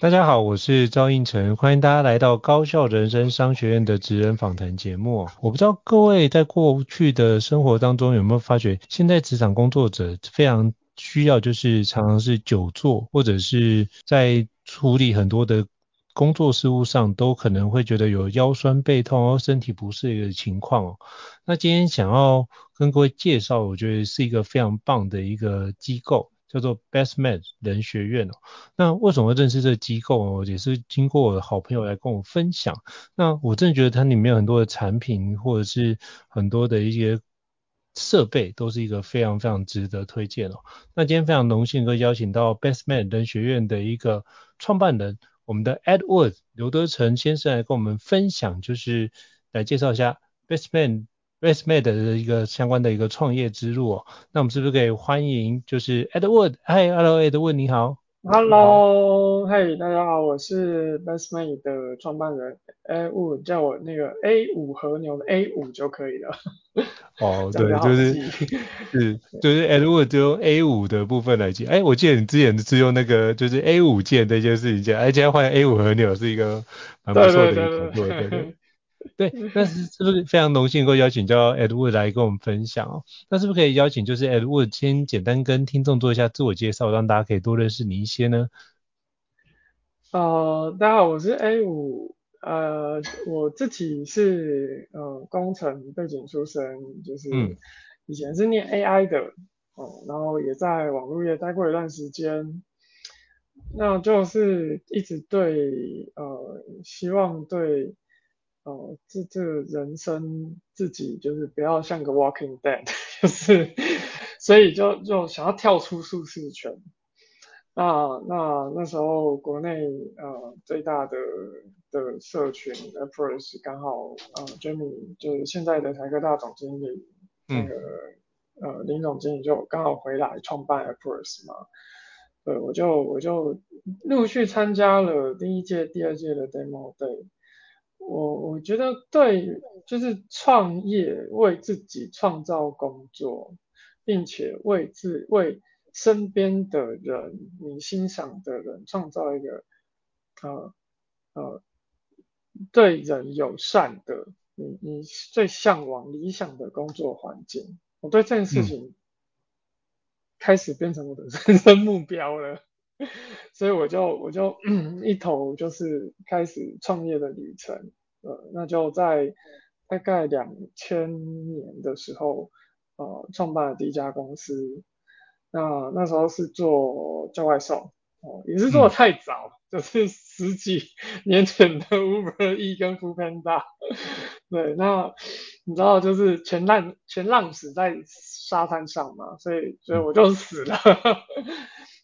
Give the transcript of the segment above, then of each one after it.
大家好，我是赵胤丞，欢迎大家来到高效人生商学院的职人访谈节目。我不知道各位在过去的生活当中有没有发觉，现在职场工作者非常需要，就是常常是久坐，或者是在处理很多的工作事务上，都可能会觉得有腰酸背痛，然后身体不适的情况。那今天想要跟各位介绍，我觉得是一个非常棒的一个机构。叫做 BestMed 人学院哦，那为什么会认识这个机构哦？也是经过我的好朋友来跟我分享。那我真的觉得它里面有很多的产品，或者是很多的一些设备，都是一个非常非常值得推荐哦。那今天非常荣幸可以邀请到 BestMed 人学院的一个创办人，我们的 Edward 刘德成先生来跟我们分享，就是来介绍一下 BestMed。BestMed 的一个相关的一个创业之路哦，那我们是不是可以欢迎就是 Edward？嗨，Hello Edward，你好。Hello，嗨，大家好，我是 BestMed 的创办人 Edward，叫我那个 A 五和牛的 A 五就可以了。哦，对，就是 是就是 Edward 就用 A 五的部分来记。哎，我记得你之前是用那个就是 A 五键这件事情讲，哎，今天换 A 五和牛是一个蛮不错的一个合作，对对，对，对，对。对，那是是不是非常荣幸能够邀请到 Edward 来跟我们分享哦？那是不是可以邀请就是 Edward 先简单跟听众做一下自我介绍，让大家可以多认识你一些呢？呃，大家好，我是 A 五，呃，我自己是呃工程背景出身，就是以前是念 AI 的哦、然后也在网络业待过一段时间，那就是一直对呃希望对。哦，这这人生自己就是不要像个 Walking Dead，就是所以就就想要跳出舒适圈。那那那时候国内呃最大的的社群 Appers 刚好呃 Jamie 就是现在的台科大总经理那个、嗯、呃林总经理就刚好回来创办 Appers 嘛，对，我就我就陆续参加了第一届、第二届的 Demo Day。我我觉得对，就是创业，为自己创造工作，并且为自为身边的人，你欣赏的人创造一个呃呃对人友善的，你你最向往理想的工作环境。我对这件事情开始变成我的 人生目标了，嗯、所以我就我就 一头就是开始创业的旅程。呃，那就在大概两千年的时候，呃，创办了第一家公司。那那时候是做叫外送，哦、呃，也是做的太早，嗯、就是十几 年前的 Uber E 跟 Foodpanda。对，那你知道就是前浪前浪死在沙滩上嘛，所以所以我就死了。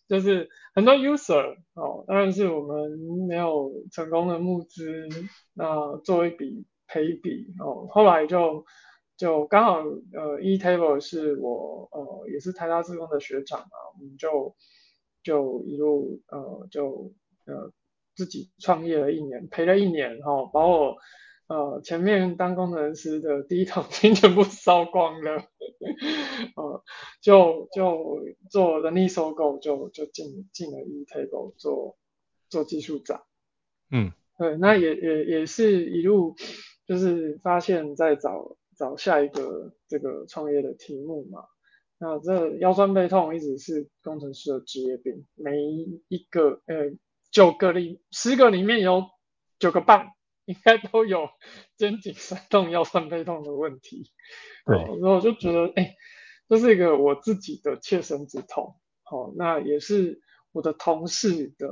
就是很多 user 哦，当然是我们没有成功的募资，那做一笔赔笔哦，后来就就刚好呃 eTable 是我呃也是台大资工的学长嘛，我们就就一路呃就呃自己创业了一年，赔了一年哈、哦，把我。呃，前面当工程师的第一桶金 全部烧光了，呃，就就做人力收购，就就进进了 eTable 做做技术长，嗯，对，那也也也是一路就是发现在找找下一个这个创业的题目嘛，那这腰酸背痛一直是工程师的职业病，每一个呃九个里十个里面有九个半。应该都有肩颈酸痛、腰酸背痛的问题，对，然后我就觉得，哎、欸，这是一个我自己的切身之痛，好，那也是我的同事的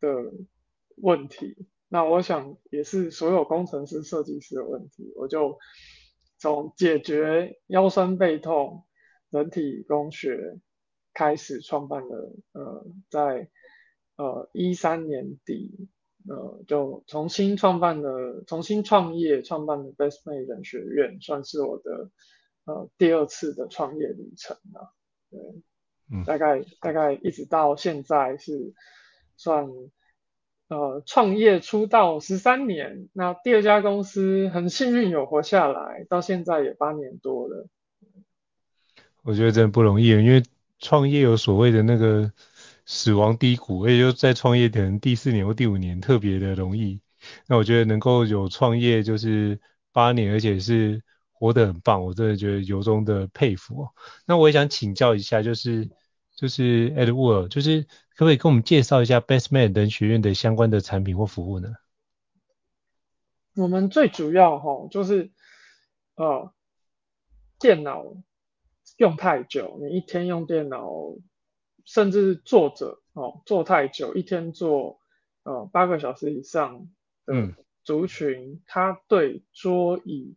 的问题，那我想也是所有工程师、设计师的问题，我就从解决腰酸背痛、人体工学开始创办了，呃，在呃一三年底。呃，就重新创办了，重新创业，创办了 BestMate 人学院，算是我的呃第二次的创业旅程了。对，嗯，大概大概一直到现在是算呃创业出道十三年，那第二家公司很幸运有活下来，到现在也八年多了。我觉得真的不容易，因为创业有所谓的那个。死亡低谷，而且又在创业可能第四年或第五年特别的容易。那我觉得能够有创业就是八年，而且是活得很棒，我真的觉得由衷的佩服哦。那我也想请教一下，就是就是 Edward，就是可不可以跟我们介绍一下 BestMate 人学院的相关的产品或服务呢？我们最主要哈就是呃电脑用太久，你一天用电脑。甚至坐着哦，坐太久，一天坐呃八个小时以上的族群，嗯、他对桌椅，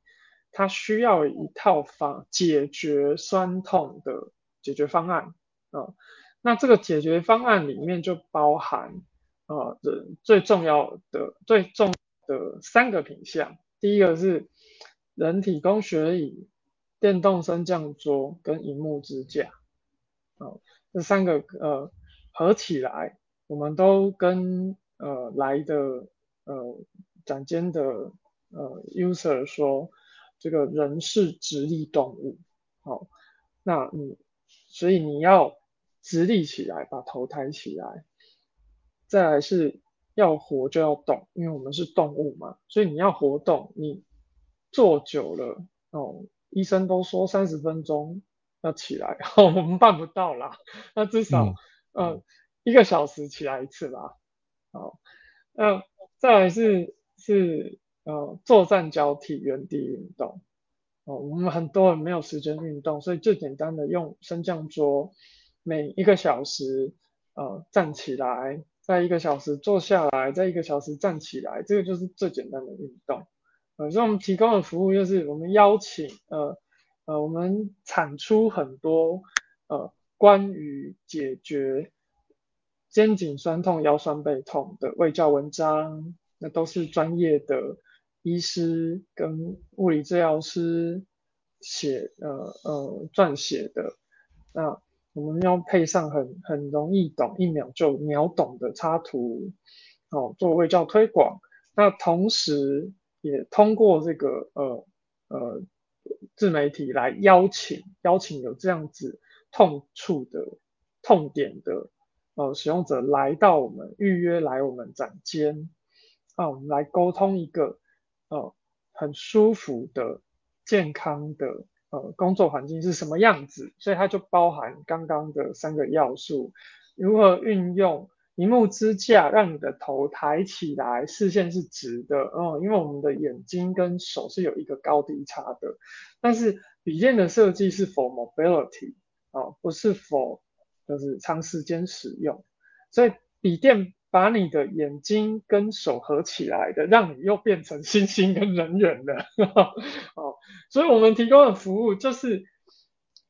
他需要一套方解决酸痛的解决方案啊、呃。那这个解决方案里面就包含呃人最重要的最重要的三个品项，第一个是人体工学椅、电动升降桌跟荧幕支架啊。这三个呃合起来，我们都跟呃来的呃展间的呃 user 说，这个人是直立动物，好、那你所以你要直立起来，把头抬起来，再来是要活就要动，因为我们是动物嘛，所以你要活动，你坐久了哦，医生都说三十分钟。要起来，我们办不到啦。那至少、嗯、呃一个小时起来一次吧。好，那再来是是呃坐站交替原地运动。哦，我们很多人没有时间运动，所以最简单的用升降桌，每一个小时呃站起来，在一个小时坐下来，在一个小时站起来，这个就是最简单的运动。呃，所以我们提供的服务就是我们邀请呃。呃，我们产出很多呃关于解决肩颈酸痛、腰酸背痛的卫教文章，那都是专业的医师跟物理治疗师写呃呃撰写的。那我们要配上很很容易懂、一秒就秒懂的插图，哦，做卫教推广。那同时也通过这个呃呃。自媒体来邀请邀请有这样子痛处的痛点的呃使用者来到我们预约来我们展间啊，我们来沟通一个呃很舒服的健康的呃工作环境是什么样子，所以它就包含刚刚的三个要素，如何运用。萤幕支架让你的头抬起来，视线是直的，哦，因为我们的眼睛跟手是有一个高低差的。但是笔电的设计是 for mobility 哦，不是 for 就是长时间使用。所以笔电把你的眼睛跟手合起来的，让你又变成星星跟人猿了。哦，所以我们提供的服务就是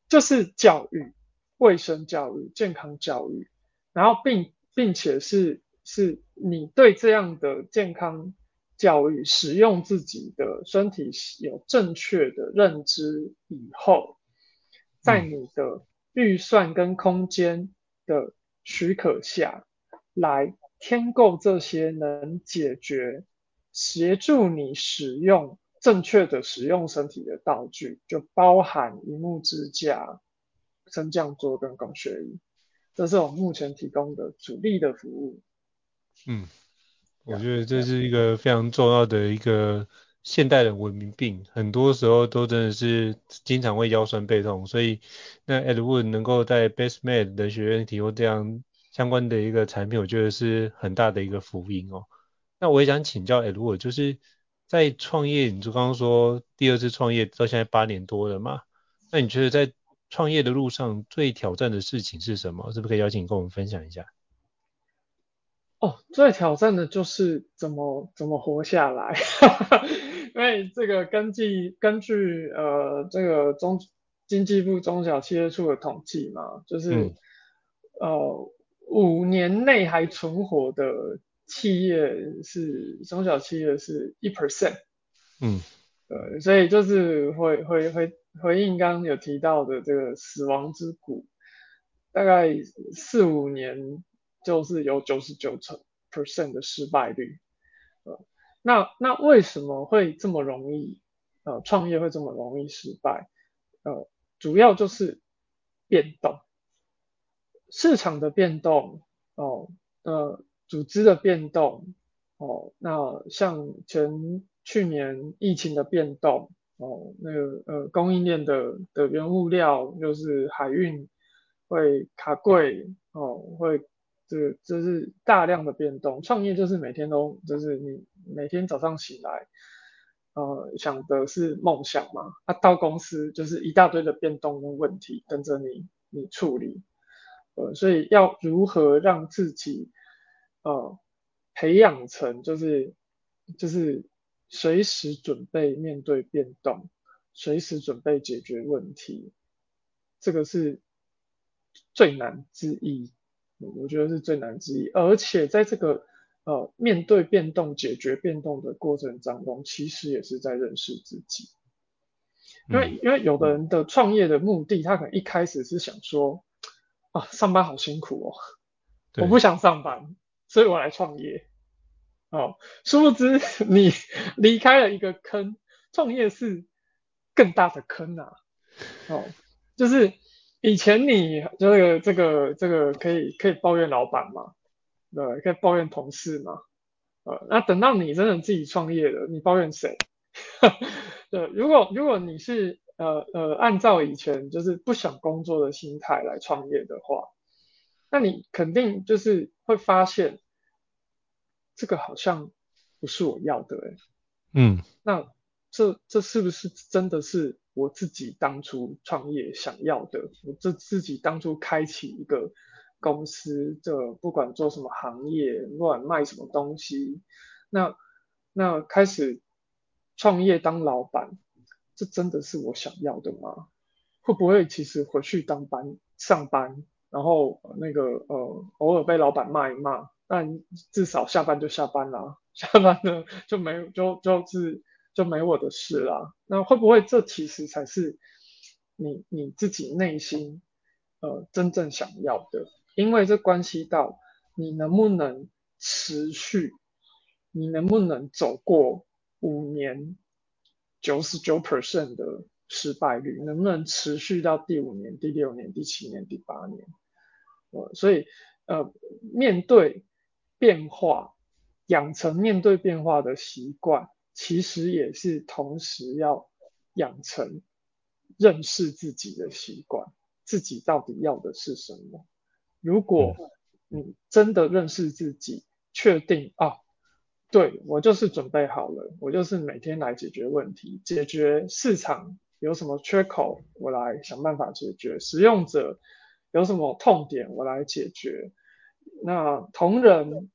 就是教育、卫生教育、健康教育，然后并。并且是是你对这样的健康教育、使用自己的身体有正确的认知以后，在你的预算跟空间的许可下，来添购这些能解决、协助你使用正确的使用身体的道具，就包含荧幕支架、升降桌跟工学椅。这是我们目前提供的主力的服务。嗯，我觉得这是一个非常重要的一个现代的文明病，很多时候都真的是经常会腰酸背痛，所以那 Edward 能够在 BestMate 人学院提供这样相关的一个产品，我觉得是很大的一个福音哦。那我也想请教 Edward，就是在创业，你就刚刚说第二次创业到现在八年多了嘛，那你觉得在创业的路上最挑战的事情是什么？是不是可以邀请你跟我们分享一下？哦，最挑战的就是怎么怎么活下来，因为这个根据根据呃这个中经济部中小企业处的统计嘛，就是、嗯、呃五年内还存活的企业是中小企业是一 percent，嗯，对，所以就是回回回回应刚刚有提到的这个死亡之谷，大概四五年就是有九十九成 percent 的失败率，呃，那那为什么会这么容易，呃，创业会这么容易失败？呃，主要就是变动，市场的变动，哦，呃。组织的变动，哦，那像前去年疫情的变动，哦，那个呃供应链的的原物料就是海运会卡柜，哦，会这这是大量的变动。创业就是每天都就是你每天早上醒来，呃想的是梦想嘛，啊到公司就是一大堆的变动跟问题等着你你处理，呃所以要如何让自己呃，培养成就是就是随时准备面对变动，随时准备解决问题，这个是最难之一，我觉得是最难之一。而且在这个呃面对变动、解决变动的过程当中，其实也是在认识自己。因为因为有的人的创业的目的，他可能一开始是想说啊，上班好辛苦哦，我不想上班。所以我来创业，哦，殊不知你离开了一个坑，创业是更大的坑啊，哦，就是以前你这个这个这个可以可以抱怨老板嘛，对，可以抱怨同事嘛，呃，那等到你真的自己创业了，你抱怨谁？对，如果如果你是呃呃按照以前就是不想工作的心态来创业的话，那你肯定就是会发现。这个好像不是我要的哎，嗯，那这这是不是真的是我自己当初创业想要的？我这自己当初开启一个公司，这不管做什么行业，不管卖什么东西，那那开始创业当老板，这真的是我想要的吗？会不会其实回去当班上班，然后那个呃偶尔被老板骂一骂？但至少下班就下班啦，下班了就没就就是就没我的事啦。那会不会这其实才是你你自己内心呃真正想要的？因为这关系到你能不能持续，你能不能走过五年九十九 percent 的失败率，能不能持续到第五年、第六年、第七年、第八年？呃，所以呃面对。变化，养成面对变化的习惯，其实也是同时要养成认识自己的习惯。自己到底要的是什么？如果你真的认识自己，确定啊，对，我就是准备好了，我就是每天来解决问题，解决市场有什么缺口，我来想办法解决；使用者有什么痛点，我来解决。那同仁。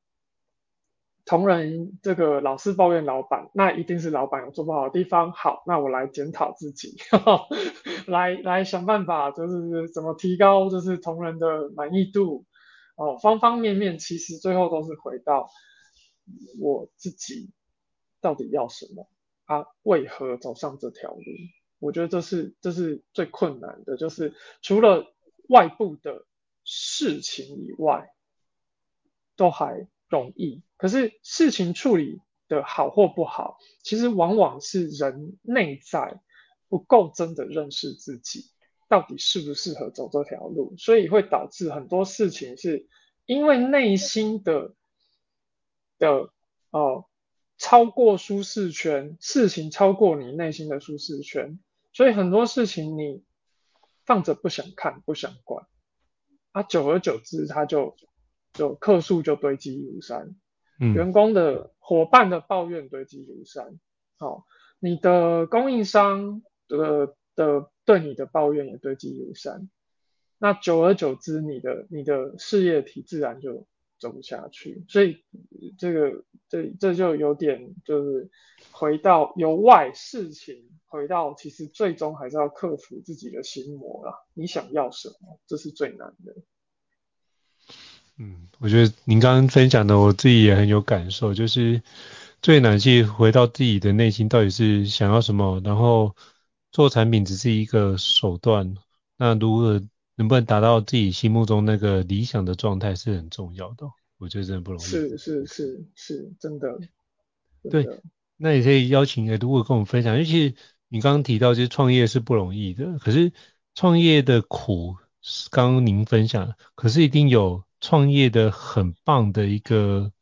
同仁这个老是抱怨老板，那一定是老板有做不好的地方。好，那我来检讨自己，呵 呵来来想办法，就是怎么提高，就是同仁的满意度。哦，方方面面其实最后都是回到我自己到底要什么，啊，为何走上这条路？我觉得这是这是最困难的，就是除了外部的事情以外，都还容易。可是事情处理的好或不好，其实往往是人内在不够真的认识自己，到底适不适合走这条路，所以会导致很多事情是因为内心的的呃超过舒适圈，事情超过你内心的舒适圈，所以很多事情你放着不想看不想管，啊，久而久之，它就就客数就堆积如山。员工的伙伴的抱怨堆积如山，好、哦，你的供应商的的对你的抱怨也堆积如山，那久而久之，你的你的事业体自然就走不下去。所以这个这这就有点就是回到由外事情，回到其实最终还是要克服自己的心魔啦。你想要什么？这是最难的。嗯，我觉得您刚刚分享的，我自己也很有感受，就是最难去回到自己的内心，到底是想要什么，然后做产品只是一个手段，那如何能不能达到自己心目中那个理想的状态是很重要的，我觉得真的不容易。是是是是，真的。对，那也可以邀请如果跟我们分享，尤其你刚刚提到，就是创业是不容易的，可是创业的苦，刚刚您分享，可是一定有。创业的很棒的一个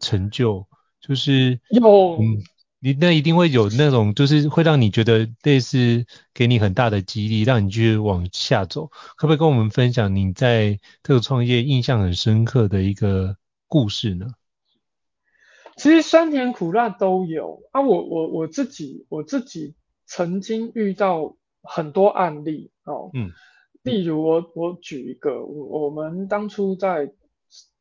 成就，就是有，嗯，你那一定会有那种，就是会让你觉得类似给你很大的激励，让你继续往下走。可不可以跟我们分享你在这个创业印象很深刻的一个故事呢？其实酸甜苦辣都有啊，我我我自己我自己曾经遇到很多案例哦，嗯。例如我我举一个，我我们当初在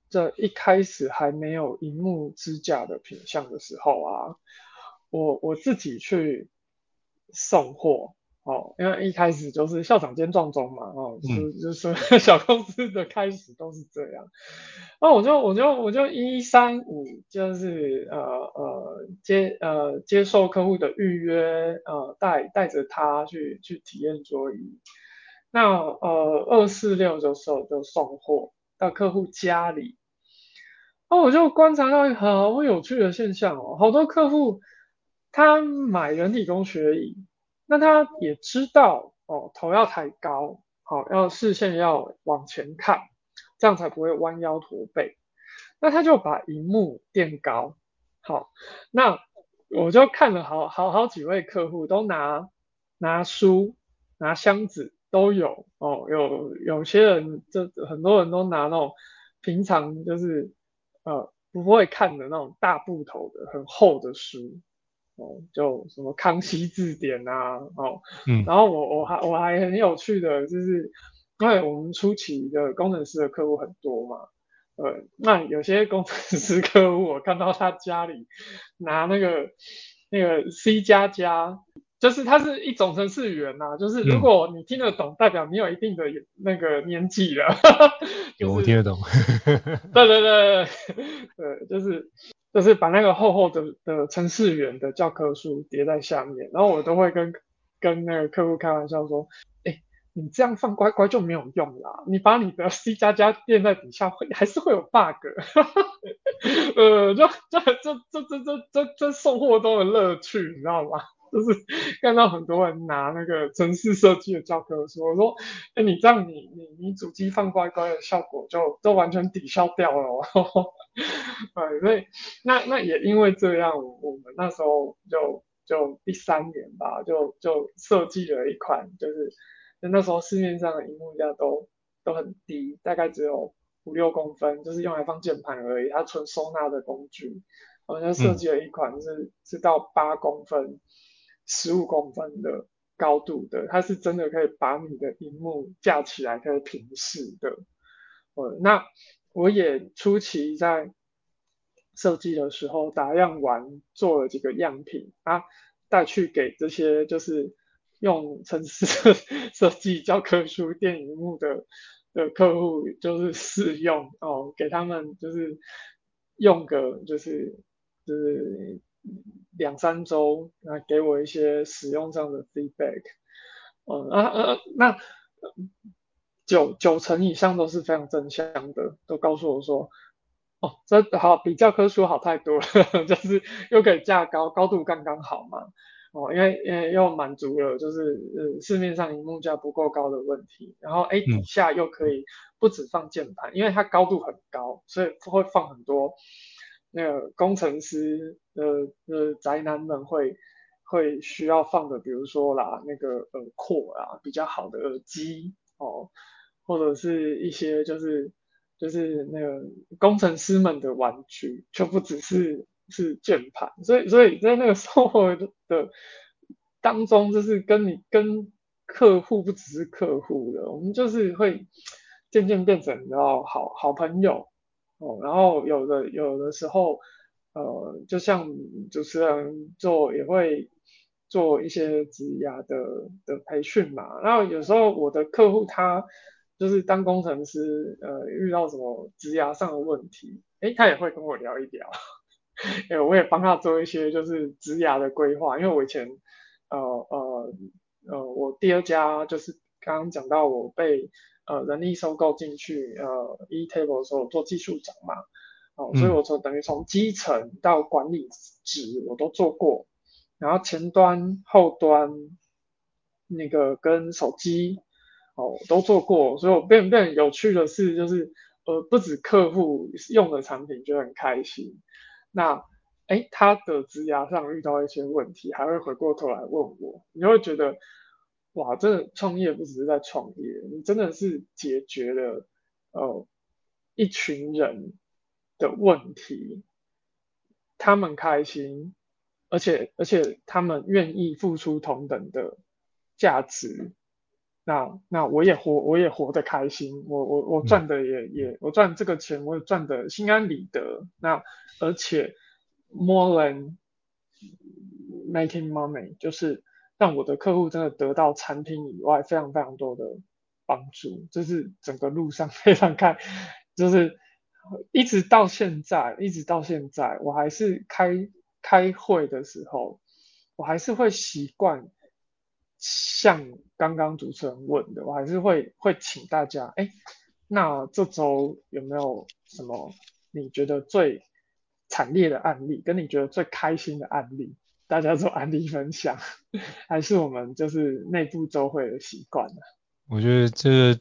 这一开始还没有荧幕支架的品相的时候啊，我我自己去送货哦，因为一开始就是校长兼撞钟嘛哦，嗯、就就是 小公司的开始都是这样，那我就我就我就一三五就是呃呃接呃接受客户的预约呃带带着他去去体验桌椅。那呃二四六的时候就送货到客户家里，哦，我就观察到一个很有趣的现象哦，好多客户他买人体工学椅，那他也知道哦头要抬高，好、哦、要视线要往前看，这样才不会弯腰驼背，那他就把荧幕垫高，好，那我就看了好好好几位客户都拿拿书拿箱子。都有哦，有有些人就很多人都拿那种平常就是呃不会看的那种大部头的很厚的书哦，就什么康熙字典啊哦，嗯，然后我我还我还很有趣的就是，因为我们初期的工程师的客户很多嘛，呃，那有些工程师客户我看到他家里拿那个那个 C 加加。就是它是一种程式语言呐，就是如果你听得懂，代表你有一定的那个年纪了。有我听得懂。对对对对，就是就是把那个厚厚的的程式语言的教科书叠在下面，然后我都会跟跟那个客户开玩笑说，哎，你这样放乖乖就没有用啦，你把你的 C 加加垫在底下会还是会有 bug。呃，就这这这这这这这送货都有乐趣，你知道吗？就是看到很多人拿那个城市设计的教科书，我说，哎，你这样你你你主机放乖乖的效果就都完全抵消掉了哦。对，所以那那也因为这样，我们那时候就就第三年吧，就就设计了一款，就是那时候市面上的荧幕架都都很低，大概只有五六公分，就是用来放键盘而已，它纯收纳的工具。我们就设计了一款是、嗯、是到八公分。十五公分的高度的，它是真的可以把你的荧幕架起来，可以平视的。呃，那我也初期在设计的时候打样完，做了几个样品啊，带去给这些就是用城市设计教科书电影幕的的客户，就是试用哦，给他们就是用个就是就是。两三周，那给我一些使用上的 feedback，嗯啊啊那九九成以上都是非常正向的，都告诉我说，哦，这好比教科书好太多了，就是又可以架高，高度刚刚好嘛，哦，因为因为又满足了就是呃市面上荧幕架不够高的问题，然后哎底下又可以不止放键盘，嗯，因为它高度很高，所以会放很多。那个工程师呃呃宅男们会会需要放的，比如说啦，那个耳廓啊，比较好的耳机哦，或者是一些就是就是那个工程师们的玩具，就不只是是键盘，所以所以在那个售后的当中，就是跟你跟客户不只是客户的，我们就是会渐渐变成然后好好朋友。哦，然后有的有的时候，呃，就像主持人做也会做一些职涯的的培训嘛。然后有时候我的客户他就是当工程师，呃，遇到什么职涯上的问题，诶，他也会跟我聊一聊，诶，我也帮他做一些就是职涯的规划，因为我以前，呃呃呃，我第二家就是刚刚讲到我被呃人力收购进去，呃，eTable 的时候做技术长嘛，哦、呃，所以我从等于从基层到管理职我都做过，然后前端后端那个跟手机。哦，都做过，所以我变变有趣的是，就是呃，不止客户用的产品就很开心，那哎他的职涯上遇到一些问题，还会回过头来问我，你会觉得哇，真的创业不只是在创业，你真的是解决了呃一群人的问题，他们开心，而且而且他们愿意付出同等的价值。那那我也活我也活得开心，我我我赚的也、嗯、也我赚这个钱我也赚的心安理得。那而且 more than making money 就是让我的客户真的得到产品以外非常非常多的帮助，这是整个路上 非常开，就是一直到现在一直到现在我还是开开会的时候，我还是会习惯。像刚刚主持人问的，我还是会会请大家，哎，那这周有没有什么你觉得最惨烈的案例，跟你觉得最开心的案例，大家做案例分享，还是我们就是内部周会的习惯呢？我觉得这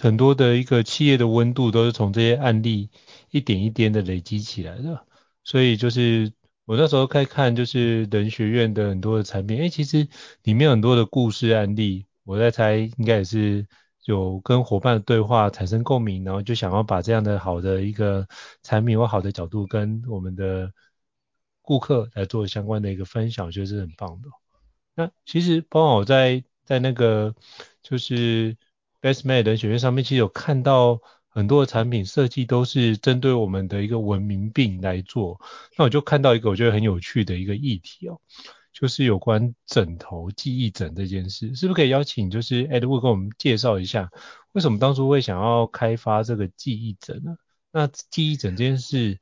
很多的一个企业的温度都是从这些案例一点一点的累积起来的，所以就是。我那时候开看就是人学院的很多的产品，诶，其实里面很多的故事案例，我在猜应该也是有跟伙伴的对话产生共鸣，然后就想要把这样的好的一个产品或好的角度跟我们的顾客来做相关的一个分享，我觉得是很棒的。那其实包括我在在那个就是 BestMate 人学院上面，其实有看到。很多的产品设计都是针对我们的一个文明病来做。那我就看到一个我觉得很有趣的一个议题哦，就是有关枕头记忆枕这件事，是不是可以邀请就是 Edward 跟我们介绍一下，为什么当初会想要开发这个记忆枕呢？那记忆枕这件事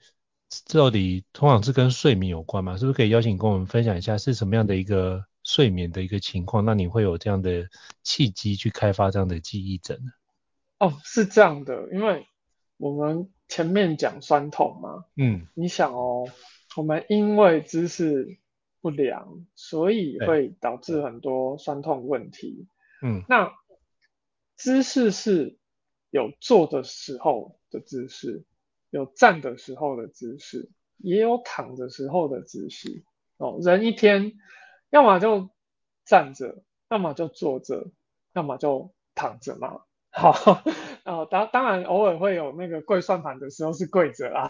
到底通常是跟睡眠有关吗？是不是可以邀请跟我们分享一下是什么样的一个睡眠的一个情况？那你会有这样的契机去开发这样的记忆枕呢？哦，是这样的，因为我们前面讲酸痛嘛，嗯，你想哦，我们因为姿势不良，所以会导致很多酸痛问题，嗯，那姿势是有坐的时候的姿势，有站的时候的姿势，也有躺的时候的姿势，哦，人一天要么就站着，要么就坐着，要么就躺着嘛。好，呃，当当然偶尔会有那个跪算盘的时候是跪着啊，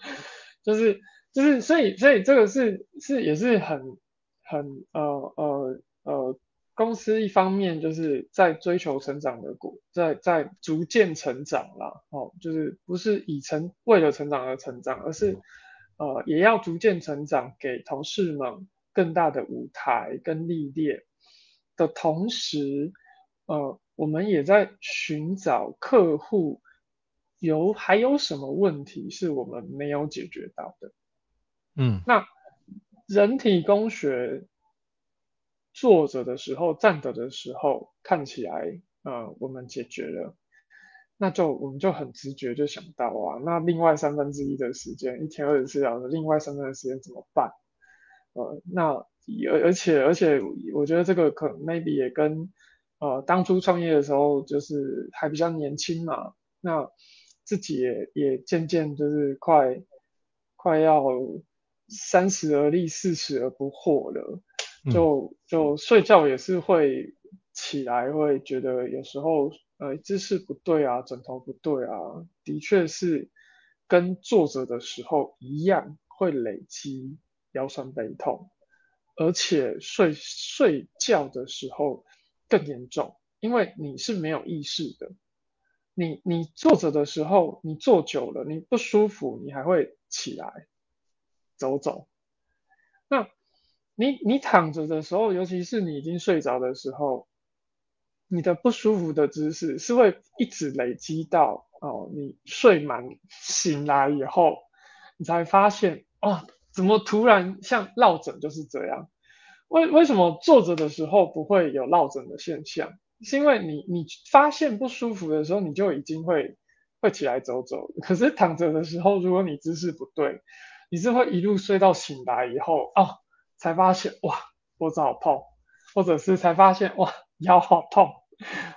就是就是所以所以这个是是也是很很呃呃呃公司一方面就是在追求成长的过，在在逐渐成长啦，哦，就是不是以成为了成长而成长，而是呃也要逐渐成长，给同事们更大的舞台跟历练的同时，呃。我们也在寻找客户有还有什么问题是我们没有解决到的。嗯，那人体工学坐着的时候、站着的时候看起来，呃，我们解决了，那就我们就很直觉就想到啊，那另外三分之一的时间，一天二十四小时，另外三分之一的时间怎么办？呃，那而而且而且，我觉得这个可能 maybe 也跟呃，当初创业的时候就是还比较年轻嘛，那自己也也渐渐就是快快要三十而立，四十而不惑了，就就睡觉也是会起来会觉得有时候呃姿势不对啊，枕头不对啊，的确是跟坐着的时候一样会累积腰酸背痛，而且睡睡觉的时候。更严重，因为你是没有意识的。你你坐着的时候，你坐久了，你不舒服，你还会起来走走。那你你躺着的时候，尤其是你已经睡着的时候，你的不舒服的姿势是会一直累积到哦，你睡满醒来以后，你才发现哦，怎么突然像落枕就是这样？为为什么坐着的时候不会有落枕的现象？是因为你你发现不舒服的时候，你就已经会会起来走走。可是躺着的时候，如果你姿势不对，你是会一路睡到醒来以后哦，才发现哇，脖子好痛，或者是才发现哇，腰好痛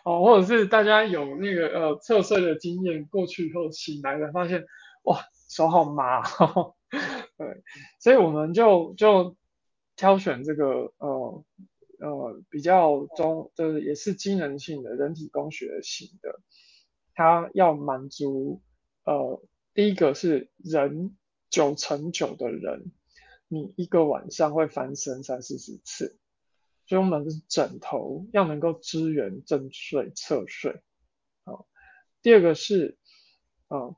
哦，或者是大家有那个呃侧睡的经验，过去以后醒来了发现哇，手好麻，呵呵 对，所以我们就就挑选这个呃。呃，比较中，就是也是机能性的人体工学型的，它要满足呃，第一个是人九成九的人，你一个晚上会翻身三四十次，所以我们的枕头要能够支援正睡、侧睡。好，第二个是呃。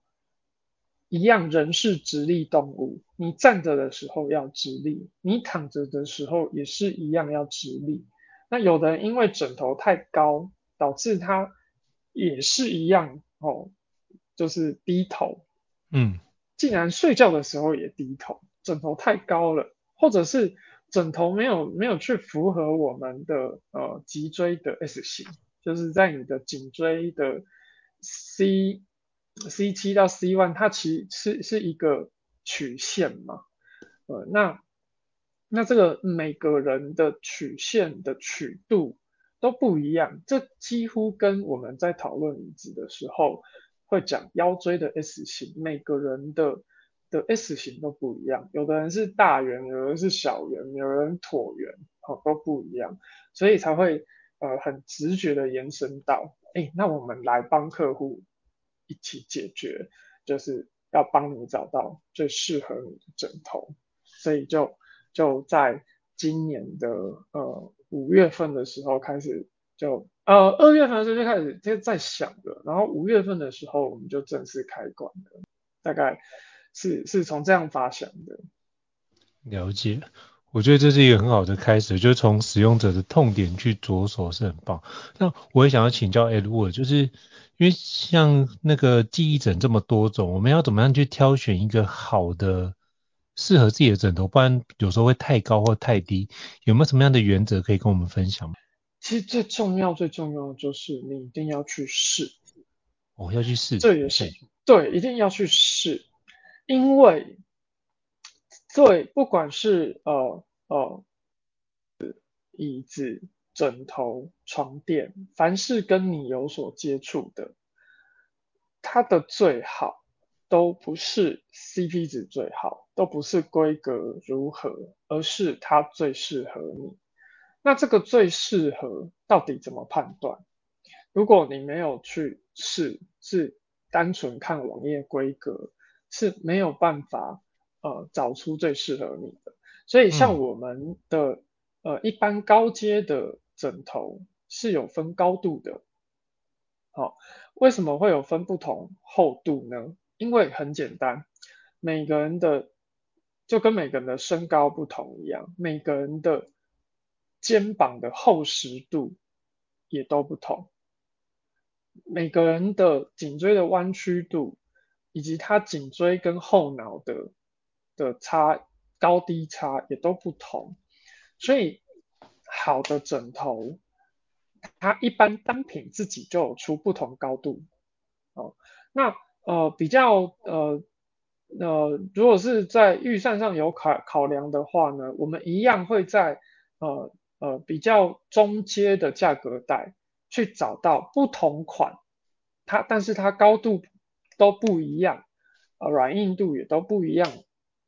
一样，人是直立动物，你站着的时候要直立，你躺着的时候也是一样要直立。那有的人因为枕头太高，导致他也是一样哦，就是低头。嗯，竟然睡觉的时候也低头，枕头太高了，或者是枕头没有没有去符合我们的呃脊椎的 S 型，就是在你的颈椎的 C。C 七到 C one，它其实是是一个曲线嘛，呃，那那这个每个人的曲线的曲度都不一样，这几乎跟我们在讨论椅子的时候会讲腰椎的 S 型，每个人的的 S 型都不一样，有的人是大圆，有人是小圆，有人椭圆，哦，都不一样，所以才会呃很直觉的延伸到，哎，那我们来帮客户。一起解决，就是要帮你找到最适合你的枕头，所以就就在今年的呃五月份的时候开始就呃二月份的时候就开始就在想的，然后五月份的时候我们就正式开馆了，大概是是从这样发想的。了解。我觉得这是一个很好的开始，就是从使用者的痛点去着手是很棒。那我也想要请教 Edward，就是因为像那个记忆枕这么多种，我们要怎么样去挑选一个好的适合自己的枕头？不然有时候会太高或太低，有没有什么样的原则可以跟我们分享吗？其实最重要最重要的就是你一定要去试。哦，要去试。这也是对，一定要去试，因为。对，不管是呃呃椅子、枕头、床垫，凡是跟你有所接触的，它的最好都不是 CP 值最好，都不是规格如何，而是它最适合你。那这个最适合到底怎么判断？如果你没有去试，是单纯看网页规格，是没有办法。呃，找出最适合你的，所以像我们的、嗯、呃一般高阶的枕头是有分高度的，好、哦，为什么会有分不同厚度呢？因为很简单，每个人的就跟每个人的身高不同一样，每个人的肩膀的厚实度也都不同，每个人的颈椎的弯曲度以及他颈椎跟后脑的。的差高低差也都不同，所以好的枕头，它一般单品自己就有出不同高度。哦，那呃比较呃呃，如果是在预算上有考考量的话呢，我们一样会在呃呃比较中阶的价格带去找到不同款，它但是它高度都不一样，呃软硬度也都不一样。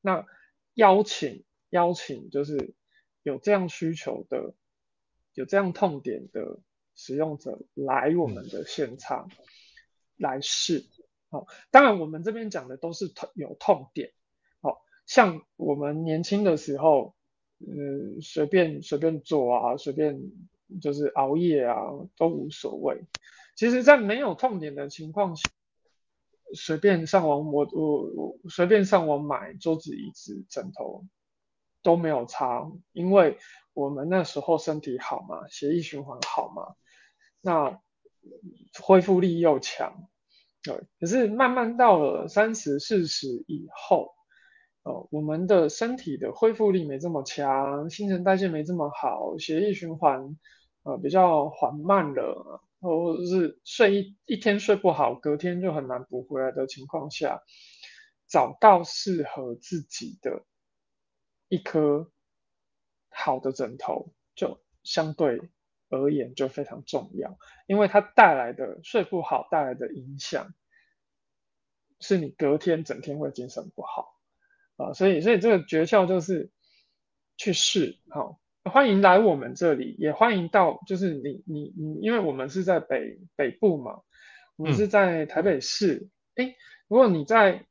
那邀请邀请就是有这样需求的、有这样痛点的使用者来我们的现场来试。好，当然我们这边讲的都是痛有痛点。好，像我们年轻的时候，嗯，随便随便做啊，随便就是熬夜啊都无所谓。其实，在没有痛点的情况下。随便上网，我我我随便上网买桌子、椅子、枕头都没有差，因为我们那时候身体好嘛，血液循环好嘛，那恢复力又强，对。可是慢慢到了三十、四十以后，呃，我们的身体的恢复力没这么强，新陈代谢没这么好，血液循环呃比较缓慢了，或者是睡一一天睡不好，隔天就很难补回来的情况下，找到适合自己的一颗好的枕头，就相对而言就非常重要，因为它带来的睡不好带来的影响，是你隔天整天会精神不好。啊，所以所以这个诀窍就是去试，好，欢迎来我们这里，也欢迎到就是你你你，因为我们是在北北部嘛，我们是在台北市，哎、嗯，如果你在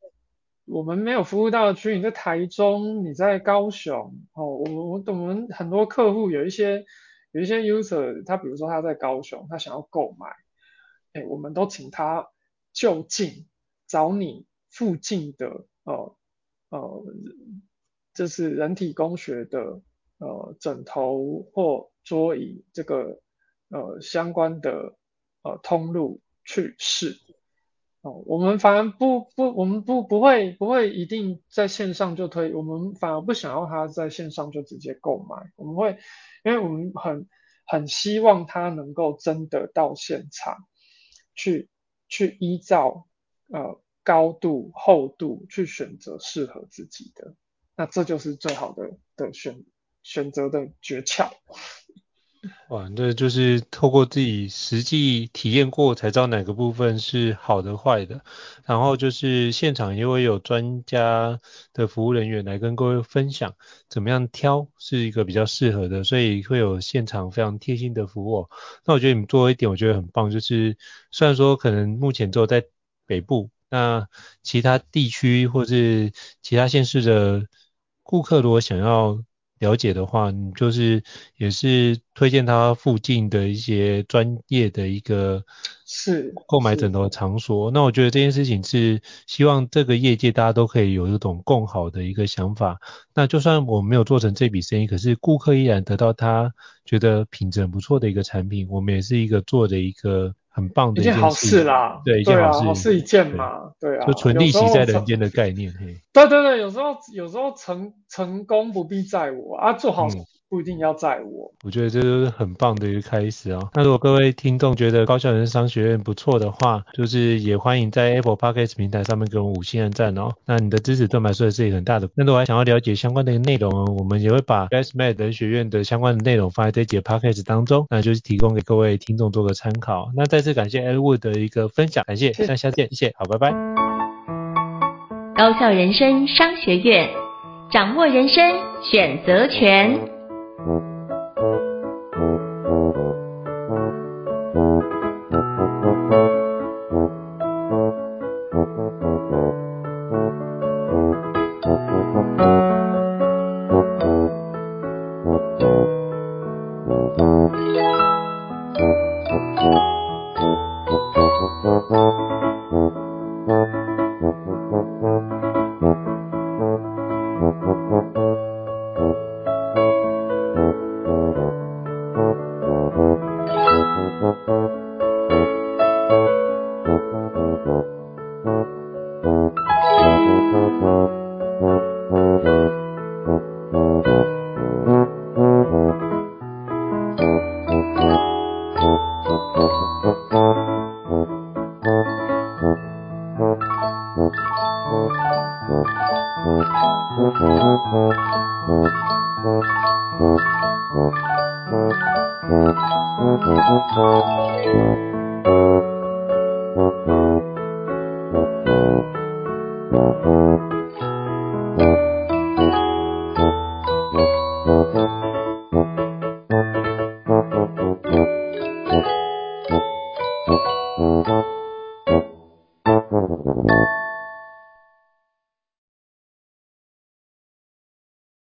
我们没有服务到的区域，你在台中，你在高雄，哦，我我我们很多客户有一些。有一些 user，他比如说他在高雄，他想要购买，哎，我们都请他就近找你附近的，呃呃，就是人体工学的呃枕头或桌椅这个呃相关的呃通路去试。哦，我们反而不不，我们不不会不会一定在线上就推，我们反而不想要他在线上就直接购买，我们会，因为我们很很希望他能够真的到现场去去依照呃高度厚度去选择适合自己的，那这就是最好的的选选择的诀窍。哇，这就是透过自己实际体验过才知道哪个部分是好的坏的，然后就是现场也会有专家的服务人员来跟各位分享怎么样挑是一个比较适合的，所以会有现场非常贴心的服务。那我觉得你们做一点我觉得很棒，就是虽然说可能目前只有在北部，那其他地区或是其他县市的顾客如果想要了解的话，你就是也是推荐他附近的一些专业的一个是购买枕头的场所。那我觉得这件事情是希望这个业界大家都可以有一种共好的一个想法。那就算我没有做成这笔生意，可是顾客依然得到他觉得品质很不错的一个产品，我们也是一个做的一个。很棒的一件，好事啦，对，一件好事，对啊，好事一件嘛，对，啊，就纯利息在人间的概念，嘿，对对对，有时候有时候成成功不必在我啊，做好。嗯不一定要在我，我觉得这都是很棒的一个开始哦。那如果各位听众觉得高效人生商学院不错的话，就是也欢迎在 Apple Podcast 平台上面给我们五星按赞哦。那你的支持对我们来说也是一个很大的。那如果还想要了解相关的内容哦，我们也会把 BestMed 人学院的相关的内容放在这节 Podcast 当中，那就是提供给各位听众做个参考。那再次感谢 Edward 的一个分享，感谢，那下次见，谢谢，好，拜拜。高效人生商学院，掌握人生选择权。Mm-hmm.